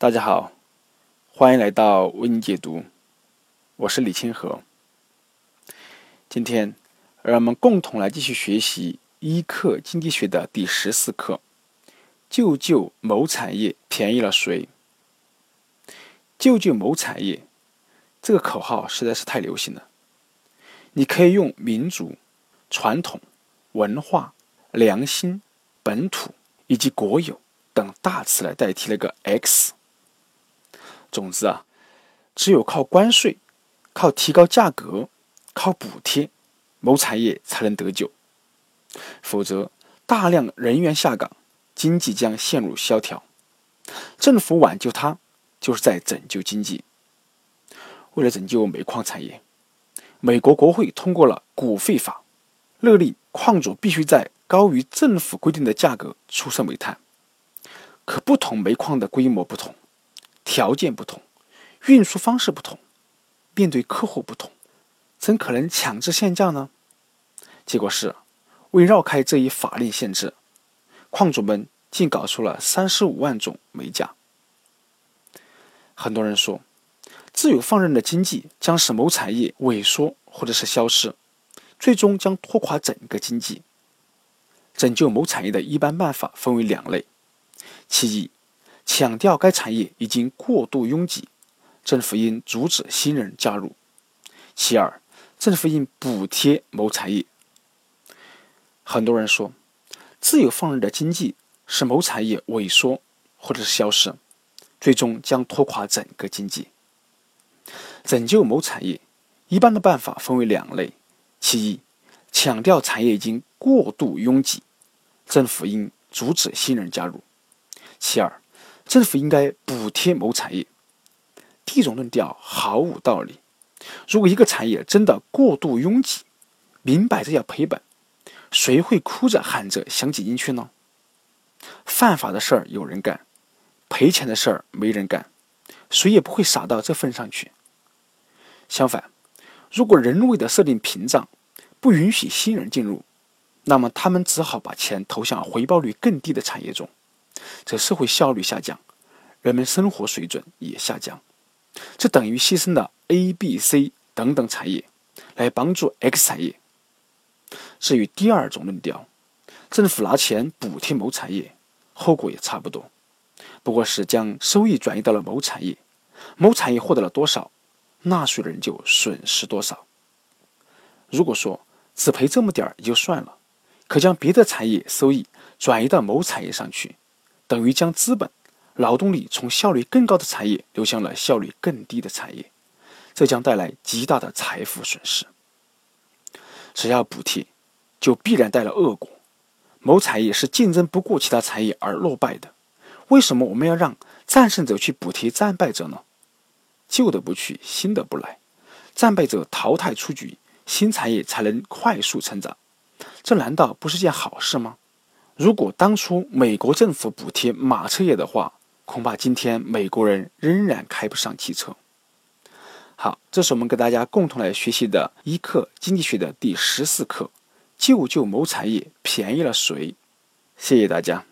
大家好，欢迎来到为你解读，我是李清河。今天，让我们共同来继续学习一课经济学的第十四课：救救某产业，便宜了谁？救救某产业，这个口号实在是太流行了。你可以用民族、传统、文化、良心、本土以及国有等大词来代替那个 X。总之啊，只有靠关税、靠提高价格、靠补贴，某产业才能得救。否则，大量人员下岗，经济将陷入萧条。政府挽救它，就是在拯救经济。为了拯救煤矿产业，美国国会通过了股费法，勒令矿主必须在高于政府规定的价格出售煤炭。可不同煤矿的规模不同。条件不同，运输方式不同，面对客户不同，怎可能强制限价呢？结果是，为绕开这一法令限制，矿主们竟搞出了三十五万种煤价。很多人说，自由放任的经济将使某产业萎缩或者是消失，最终将拖垮整个经济。拯救某产业的一般办法分为两类，其一。强调该产业已经过度拥挤，政府应阻止新人加入。其二，政府应补贴某产业。很多人说，自由放任的经济使某产业萎缩或者是消失，最终将拖垮整个经济。拯救某产业，一般的办法分为两类：其一，强调产业已经过度拥挤，政府应阻止新人加入；其二。政府应该补贴某产业，第一种论调毫无道理。如果一个产业真的过度拥挤，明摆着要赔本，谁会哭着喊着想挤进去呢？犯法的事儿有人干，赔钱的事儿没人干，谁也不会傻到这份上去。相反，如果人为的设定屏障，不允许新人进入，那么他们只好把钱投向回报率更低的产业中。则社会效率下降，人们生活水准也下降，这等于牺牲了 A、B、C 等等产业来帮助 X 产业。至于第二种论调，政府拿钱补贴某产业，后果也差不多，不过是将收益转移到了某产业，某产业获得了多少，纳税人就损失多少。如果说只赔这么点儿也就算了，可将别的产业收益转移到某产业上去。等于将资本、劳动力从效率更高的产业流向了效率更低的产业，这将带来极大的财富损失。只要补贴，就必然带来恶果。某产业是竞争不过其他产业而落败的，为什么我们要让战胜者去补贴战败者呢？旧的不去，新的不来，战败者淘汰出局，新产业才能快速成长，这难道不是件好事吗？如果当初美国政府补贴马车业的话，恐怕今天美国人仍然开不上汽车。好，这是我们跟大家共同来学习的一课经济学的第十四课：救救某产业，便宜了谁？谢谢大家。